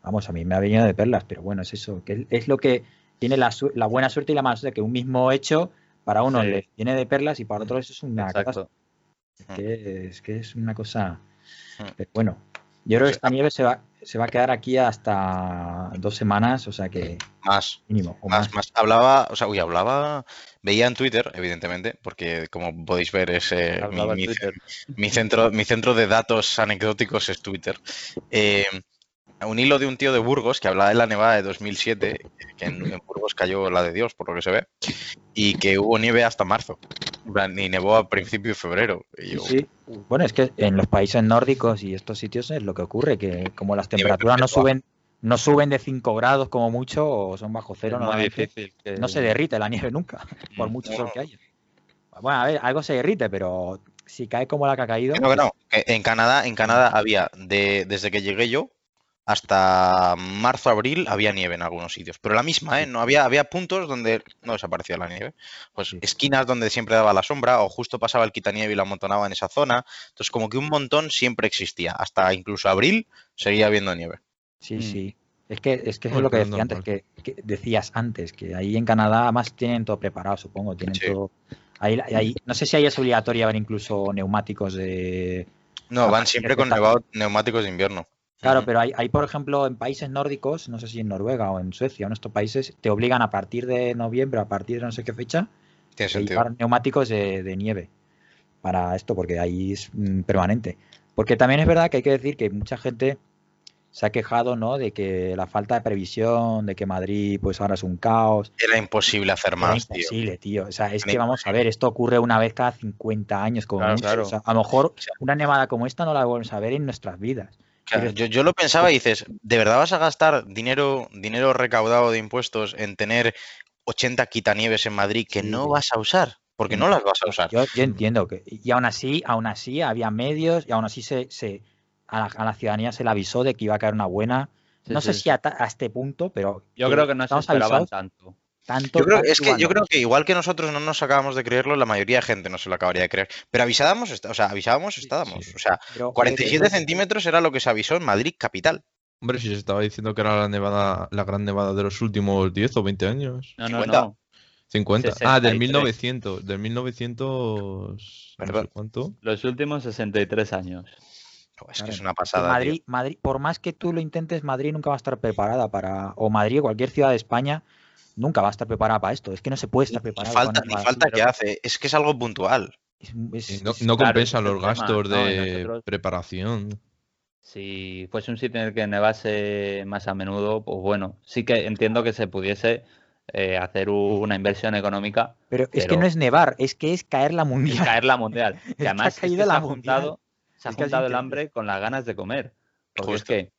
vamos, a mí me ha venido de perlas, pero bueno, es eso, que es lo que tiene la, buena suerte y la mala suerte, que un mismo hecho para uno Sí. le viene de perlas y para otro eso es una Exacto. catástrofe, que es que es una cosa. Mm. Pero bueno, yo creo que esta nieve se va, se va a quedar aquí hasta dos semanas, o sea que Más, mínimo. O más, más. más. Hablaba, o sea, uy, hablaba, veía en Twitter, evidentemente, porque como podéis ver es eh, mi centro, mi centro de datos anecdóticos es Twitter. Eh, un hilo de un tío de Burgos que hablaba de la nevada de 2007, que en, en Burgos cayó la de Dios, por lo que se ve, y que hubo nieve hasta marzo. En plan, Y nevó a principio de febrero. Y yo, Sí, sí. Bueno, es que en los países nórdicos y estos sitios es lo que ocurre, que como las temperaturas no suben, no suben de 5 grados como mucho, o son bajo cero, normalmente, difícil. que- no se derrite la nieve nunca, <laughs> por Mm. mucho No, sol no. que haya. Bueno, a ver, algo se derrite, pero si cae como la que ha caído, no, que no, que En Canadá, en Canadá había, de, desde que llegué yo, hasta marzo, abril, había nieve en algunos sitios. Pero la misma, ¿eh? No había, había puntos donde no desaparecía la nieve. Pues esquinas donde siempre daba la sombra, o justo pasaba el quitanieve y la amontonaba en esa zona. Entonces, como que un montón siempre existía. Hasta incluso abril seguía habiendo nieve. Sí, Mm. sí. Es que, es que eso es lo que decía antes, que, que decías antes, que ahí en Canadá además tienen todo preparado, supongo, tienen Sí. todo. Ahí, ahí- no sé si ahí es obligatorio ver incluso neumáticos de. No, van siempre con neumáticos de invierno. Claro, pero hay, hay, por ejemplo, en países nórdicos, no sé si en Noruega o en Suecia, en estos países, te obligan a partir de noviembre, a partir de no sé qué fecha, Tiene a sentido. llevar neumáticos de, de nieve para esto, porque ahí es mm, permanente. Porque también es verdad que hay que decir que mucha gente se ha quejado, ¿no? De que la falta de previsión, de que Madrid, pues ahora es un caos. Era imposible hacer más, tío. imposible, tío. O sea, es que vamos a ver, esto ocurre una vez cada 50 años, como claro. O sea, a lo mejor una nevada como esta no la volvemos a ver en nuestras vidas. Claro, yo, yo lo pensaba y dices, ¿de verdad vas a gastar dinero, dinero recaudado de impuestos en tener 80 quitanieves en Madrid que Sí. no vas a usar? Porque no las vas a usar. Yo, yo entiendo que. Y aún así, aún así había medios y aún así se, se a, la, a la ciudadanía se le avisó de que iba a caer una buena. Sí, no sé sí, si a, ta- a este punto, pero. Yo creo que no se estamos esperaban avisados tanto. Tanto. Yo creo, es que yo igual, creo que igual que nosotros no nos acabamos de creerlo, la mayoría de gente no se lo acabaría de creer. Pero avisábamos, o sea, avisábamos, estábamos. sí. O sea, pero- 47 pero- centímetros era lo que se avisó en Madrid capital. Hombre, si se estaba diciendo que era la nevada, la gran nevada de los últimos 10 o 20 años. No, no, 50. no. 50. Ah, del 63. 1900. Del 1900. No sé cuánto. Los últimos 63 años. Es que es una pasada. tío. Madrid, Madrid, por más que tú lo intentes, Madrid nunca va a estar preparada para. O Madrid cualquier ciudad de España nunca va a estar preparada para esto. Es que no se puede estar Ni preparada. para falta, ni falta así. que hace, es que es algo puntual. Es- es- Y no, es- claro, es los gastos ¿no? Y de nosotros- preparación. Si fuese un sitio en el que nevase más a menudo, pues bueno, sí que entiendo que se pudiese eh, hacer una inversión económica pero es que no es nevar, es que es caer la y mundial. caer la mundial. <laughs> ha además es que se ha juntado, se ha Es es juntado el hambre con las ganas de comer. Porque Justo. es que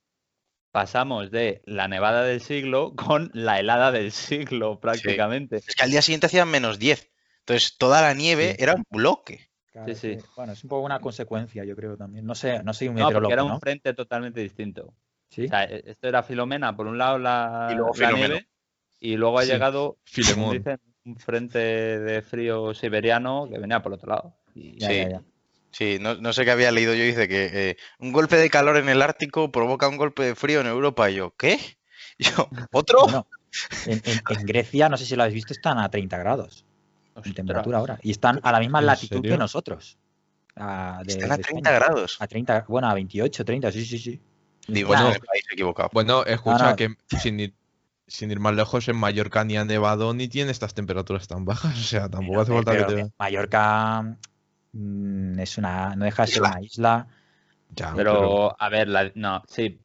pasamos de la nevada del siglo con la helada del siglo prácticamente. Es que al día siguiente hacían menos 10. Entonces toda la nieve Sí. era un bloque. Claro, Sí, sí. que, bueno, es un poco una consecuencia, yo creo también. No sé, no soy un No, porque meteorólogo, era un ¿no? frente totalmente distinto. ¿Sí? O sea, e- esto era Filomena, por un lado la, Y luego la nieve, y luego ha Sí, llegado, dicen, un frente de frío siberiano que venía por otro lado. Y Ya, sí. ya, ya. Sí, no, no sé qué había leído yo, dice que eh, un golpe de calor en el Ártico provoca un golpe de frío en Europa. Y yo, ¿qué? Y <laughs> yo, ¿otro? Bueno, en, en- en Grecia, no sé si lo habéis visto, están a 30 grados en temperatura ahora. Y están a la misma ¿En latitud serio? que nosotros. A, de- Están a de 30 España. grados. A 30, bueno, a 28, 30, sí, sí, sí. Digo, Bueno, en el país equivocado. Bueno, escucha no. que sin ir, sin ir más lejos, en Mallorca ni ha nevado ni tiene estas temperaturas tan bajas. O sea, tampoco hace falta que te. Mallorca mm, es una, no deja de ser Isla. una isla. Ya, Pero, a ver, la- no, sí.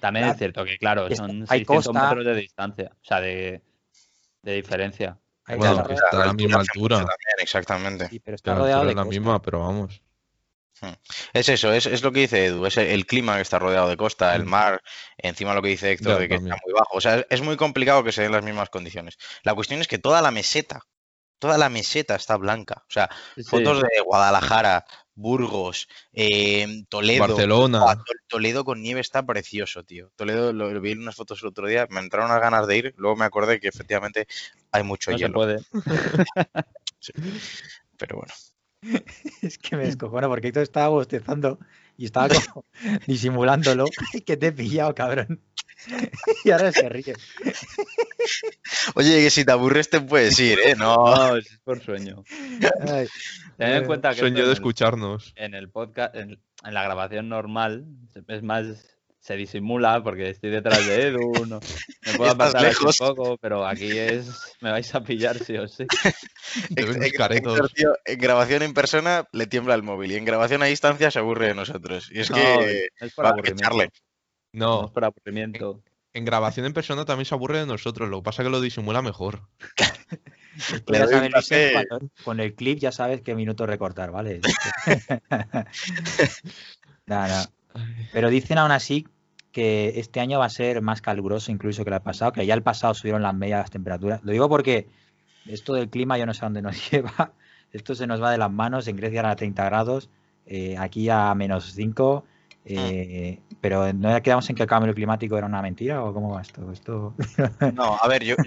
También La- es cierto que, claro, es- son hay 600 costa. metros de distancia, o sea, de, de diferencia. Hay Bueno, está a la misma altura. también, exactamente. Sí, pero está rodeado de es la costa. misma, pero vamos. Es eso, es, es lo que dice Edu, es el clima que está rodeado de costa, el Mm. mar, encima lo que dice Héctor Ya, de que también. está muy bajo. O sea, es, es muy complicado que se den las mismas condiciones. La cuestión es que toda la meseta, toda la meseta está blanca. O sea, Sí, fotos de Guadalajara, Burgos, eh, Toledo. Barcelona. Toledo con nieve está precioso, tío. Toledo lo, lo vi en unas fotos el otro día, me entraron unas ganas de ir, luego me acordé que efectivamente hay mucho no se hielo. puede. <laughs> Pero bueno. <laughs> Es que me descojono porque Héctor estaba bostezando y estaba como <laughs> disimulándolo. <laughs> Que te he pillado, cabrón. <laughs> Y ahora se ríe. Oye, que si te aburres te puedes ir, ¿eh? No. No, es por sueño. Ay, Ten Eh, en cuenta que Sueño de en el- escucharnos. en el podcast, en, en la grabación normal, es más, se disimula porque estoy detrás de Edu, no, me puedo apartar aquí un poco, pero aquí es, me vais a pillar sí o sí. <laughs> Tío, en grabación en persona le tiembla el móvil y en grabación a distancia se aburre de nosotros. Y es No, que es por va a aburrimiento. No No, es por aburrimiento. en grabación en persona también se aburre de nosotros. Lo que pasa es que lo disimula mejor. sabes, Luis, cuando- con el clip ya sabes qué minuto recortar, ¿vale? <laughs> <laughs> Nada, Pero dicen aún así que este año va a ser más caluroso incluso que el pasado, que ya el pasado subieron las medias las temperaturas. Lo digo porque esto del clima yo no sé a dónde nos <laughs> lleva. Esto se nos va de las manos. En Grecia a 30 grados, eh, aquí a menos 5. Eh, pero no quedamos en que el cambio climático era una mentira o cómo va esto. esto... <laughs> No, a ver, yo, <laughs>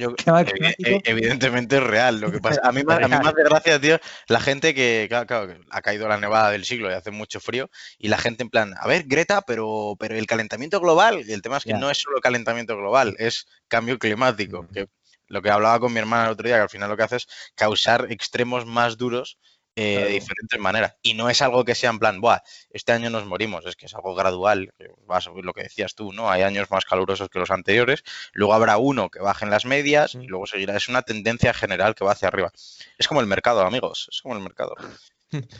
e- evidentemente es real. Lo que pasa, a mí, <laughs> me- a mí hace gracia, tío, la gente que, claro, claro, que ha caído la nevada del siglo y hace mucho frío, y la gente en plan, a ver, Greta, pero, pero el calentamiento global, y el tema es que no es solo calentamiento global, es cambio climático, que lo que hablaba con mi hermana el otro día, que al final lo que hace es causar extremos más duros eh, Claro. de diferentes maneras. Y no es algo que sea en plan, Buah, este año nos morimos, es que es algo gradual, va a subir lo que decías tú, ¿no? Hay años más calurosos que los anteriores, luego habrá uno que baje en las medias y luego seguirá. Es una tendencia general que va hacia arriba. Es como el mercado, amigos, es como el mercado. <laughs>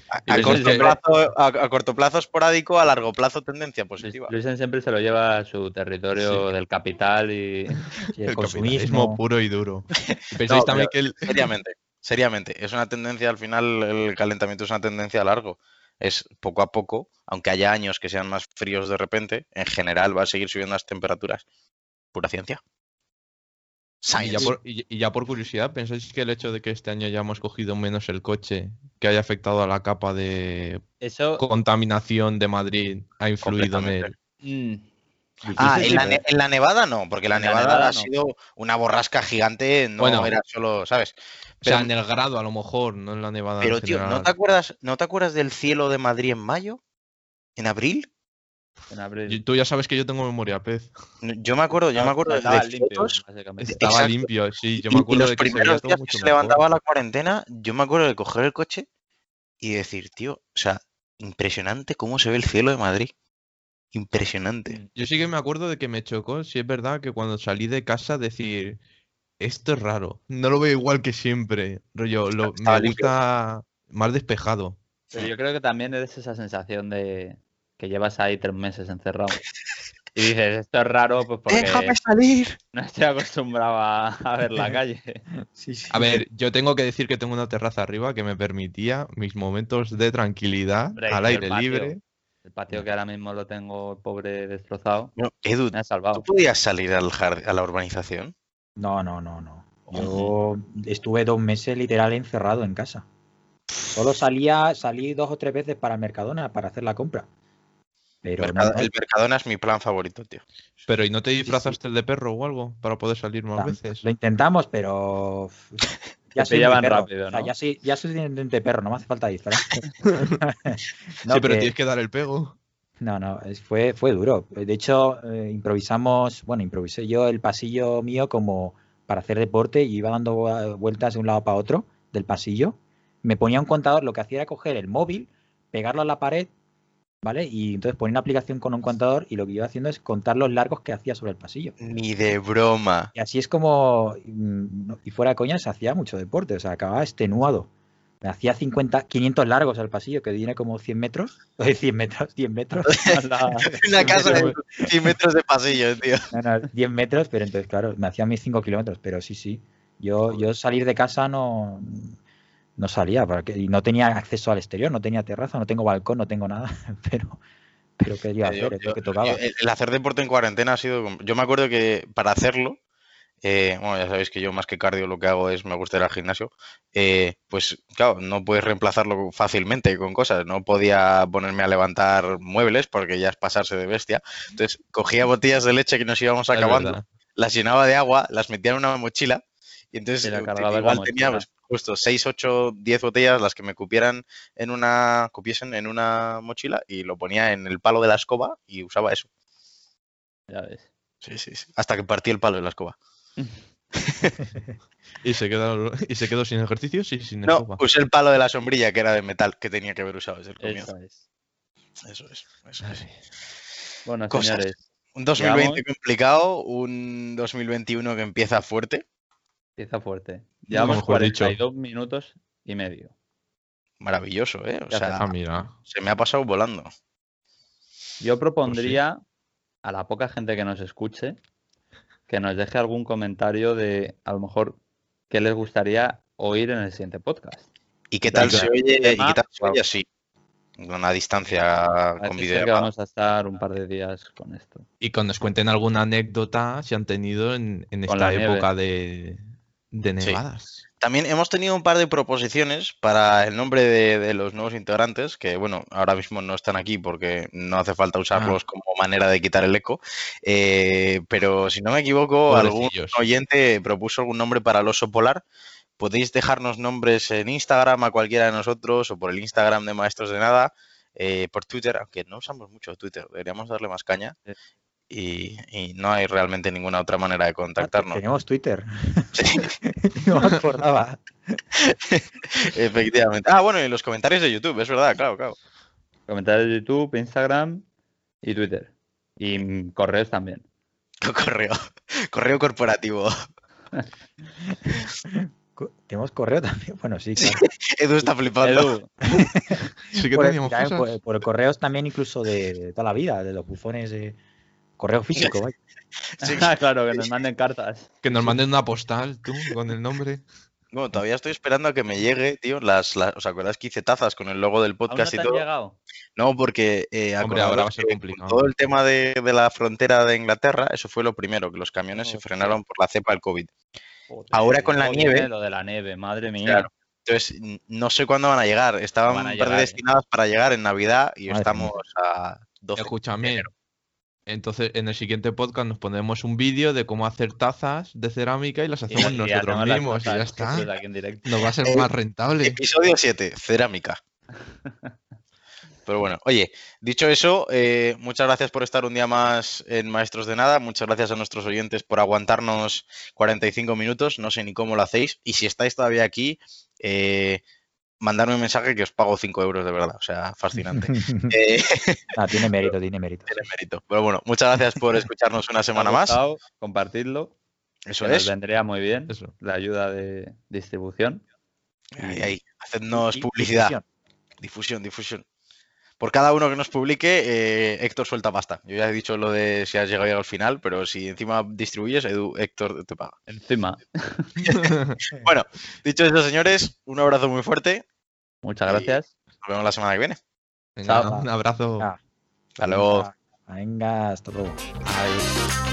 A, corto, plazo, a, a corto plazo esporádico, a largo plazo tendencia positiva. Luisen siempre se lo lleva a su territorio del capital y el, <laughs> El consumismo. puro y duro. <laughs> Pensáis No, también que el, Seriamente, seriamente. Es una tendencia, al final, el calentamiento es una tendencia a largo. Es poco a poco, aunque haya años que sean más fríos de repente, en general va a seguir subiendo las temperaturas. Pura ciencia. Y ya, por, y- y ya por curiosidad, ¿pensáis que el hecho de que este año hayamos cogido menos el coche, que haya afectado a la capa de eso... contaminación de Madrid, ha influido en él? mm, Ah, en la, en nevada no, porque la nevada nevada ha no. sido una borrasca gigante, no Bueno. era solo, ¿sabes? O sea, en el grado a lo mejor, no en la nevada. Pero, tío, ¿no te acuerdas, ¿no te acuerdas del cielo de Madrid en mayo? ¿En abril? en abril. Y Tú ya sabes que yo tengo memoria, pez. Yo me acuerdo, yo me acuerdo Estaba de limpio, fotos. Estaba Exacto. limpio, sí. Yo y- me y acuerdo los de que se primeros todo días que mucho se mejor. levantaba la cuarentena, yo me acuerdo de coger el coche y decir, tío, o sea, impresionante cómo se ve el cielo de Madrid. Impresionante. Yo sí que me acuerdo de que me chocó, si es verdad, que cuando salí de casa decir, esto es raro, no lo veo igual que siempre. Rollo, lo, me limpio. gusta más despejado. Pero yo creo que también es esa sensación de que llevas ahí tres meses encerrado. Y dices, esto es raro pues porque salir! no estoy acostumbrado a, a ver la calle. Sí, sí. A ver, yo tengo que decir que tengo una terraza arriba que me permitía mis momentos de tranquilidad Hombre, al aire patio. libre. El patio que ahora mismo lo tengo pobre destrozado, No, Edu, me ha ¿tú podías salir al jard- a la urbanización? No, no, no, no. Yo estuve dos meses literal encerrado en casa. Solo salía, salí dos o tres veces para Mercadona para hacer la compra. Pero no, Mercado- no, El Mercadona es mi plan favorito, tío. Pero ¿y no te disfrazaste el de perro o algo para poder salir más veces? lo intentamos, pero <laughs> ya pillaban perro. rápido, O sea, ¿no? ya soy, ya soy suficientemente perro, no me hace falta disparar. <laughs> <laughs> No, sí, pero que- tienes que dar el pego. No, no, fue, fue duro. De hecho, eh, improvisamos, bueno, improvisé yo el pasillo mío como para hacer deporte y iba dando vueltas de un lado para otro del pasillo. Me ponía un contador, lo que hacía era coger el móvil, pegarlo a la pared, ¿vale? Y entonces ponía una aplicación con un contador y lo que iba haciendo es contar los largos que hacía sobre el pasillo. Ni de broma. Y así es como, mm, y fuera de coña, se hacía mucho deporte, o sea, acababa extenuado. Me hacía 50, 500 largos al pasillo, que tiene como 100 metros. <laughs> Oye, 100 metros, 100 metros. <laughs> Una casa de 100 metros de pasillo, tío. No, no, 10 metros, pero entonces, claro, me hacía mis 5 kilómetros, pero sí, sí. Yo, yo salir de casa no, no salía, porque, no tenía acceso al exterior, no tenía terraza, no tengo balcón, no tengo nada, <laughs> pero, pero ¿qué iba a Yo- hacer? Es lo que tocaba. el, hacer deporte en cuarentena ha sido. Yo me acuerdo que para hacerlo, eh, bueno, ya sabéis que yo más que cardio lo que hago es me gusta ir al gimnasio. eh, pues claro, no puedes reemplazarlo fácilmente con cosas. No podía ponerme a levantar muebles porque ya es pasarse de bestia. Entonces cogía botellas de leche que nos íbamos acabando, las llenaba de agua, las metía en una mochila y entonces Y igual tenía pues, justo 6, 8, 10 botellas las que me cupieran en una cupiesen en una mochila y lo ponía en el palo de la escoba y usaba eso. Ya ves. Sí, sí, sí. Hasta que partí el palo de la escoba. <laughs> Y se quedó, y se quedó sin ejercicios y sin No, escoba. usé el palo de la sombrilla que era de metal que tenía que haber usado desde el comienzo. Eso es. Eso es. Eso es. Bueno, Cosas. señores, Un 2020 Llevamos- complicado, un 2021 que empieza fuerte. empieza fuerte. Llevamos dicho. 42 minutos y medio. Maravilloso, ¿eh? O sea, Ah, mira. se me ha pasado volando. Yo propondría a la poca gente que nos escuche que nos deje algún comentario de a lo mejor qué les gustaría oír en el siguiente podcast. ¿Y qué tal se oye? ¿Y qué tal se oye así? Una distancia con video. que vamos a estar un par de días con esto. Y que nos cuenten alguna anécdota si han tenido en, esta época de, de Sí. También hemos tenido un par de proposiciones para el nombre de, de los nuevos integrantes, que bueno, ahora mismo no están aquí porque no hace falta usarlos como manera de quitar el eco. Eh, pero si no me equivoco, algún oyente propuso algún nombre para el oso polar. Podéis dejarnos nombres en Instagram a cualquiera de nosotros o por el Instagram de Maestros de Nada, eh, por Twitter, aunque no usamos mucho Twitter, deberíamos darle más caña. Y, y no hay realmente ninguna otra manera de contactarnos. Tenemos Twitter. Sí. <laughs> no me acordaba. <laughs> Efectivamente. Ah, bueno, y los comentarios de YouTube, es verdad, claro, claro. Comentarios de YouTube, Instagram y Twitter. Y mm, correos también. Correo. Correo corporativo. Co- Tenemos correo también. Bueno, sí, Sí. claro. Edu está flipando. Edu, <laughs> Sí que por, teníamos ya, cosas. por- por correos también incluso de, de toda la vida, de los bufones de correo físico. vaya. <laughs> Sí. claro, que nos manden cartas. Que nos manden una postal, tú, con el nombre. Bueno, todavía estoy esperando a que me llegue, tío, las, las- ¿os acordáis que hice tazas con el logo del ¿Aún no podcast te y han todo? llegado? No, porque eh, Hombre, acordaros ahora va a ser que con complicado. todo el tema de, de la frontera de Inglaterra, eso fue lo primero, que los camiones se frenaron por la cepa del COVID. Joder, Ahora con la nieve- Lo de la nieve, madre mía. Claro. Entonces, no sé cuándo van a llegar. Estaban llegar, eh. predestinadas para llegar en Navidad y Madre estamos a 12. de Escúchame. enero. Entonces, en el siguiente podcast nos pondremos un vídeo de cómo hacer tazas de cerámica y las hacemos y nosotros mismos y ya está. Nos va a ser más rentable. Episodio 7, cerámica. Pero bueno, oye, dicho eso, eh, muchas gracias por estar un día más en Maestros de Nada. Muchas gracias a nuestros oyentes por aguantarnos 45 minutos. No sé ni cómo lo hacéis. Y si estáis todavía aquí, eh, mandarme un mensaje que os pago 5 euros de verdad. O sea, fascinante. <laughs> Eh, Ah, tiene mérito, tiene mérito. tiene mérito. Pero bueno, muchas gracias por escucharnos una ¿Os ha semana más. Compartidlo. Eso que nos es. vendría muy bien. Eso. La ayuda de distribución. Ahí, ahí. Hacednos Y- publicidad. difusión. Difusión, difusión. Por cada uno que nos publique, eh, Héctor suelta pasta. Yo ya he dicho lo de si has llegado al final, pero si encima distribuyes, Edu, Héctor te paga. Encima. <laughs> Bueno, dicho eso, señores, un abrazo muy fuerte. Muchas gracias. Nos vemos la semana que viene. Venga, Chao. un abrazo. Hasta luego. Venga, venga, hasta luego. Adiós.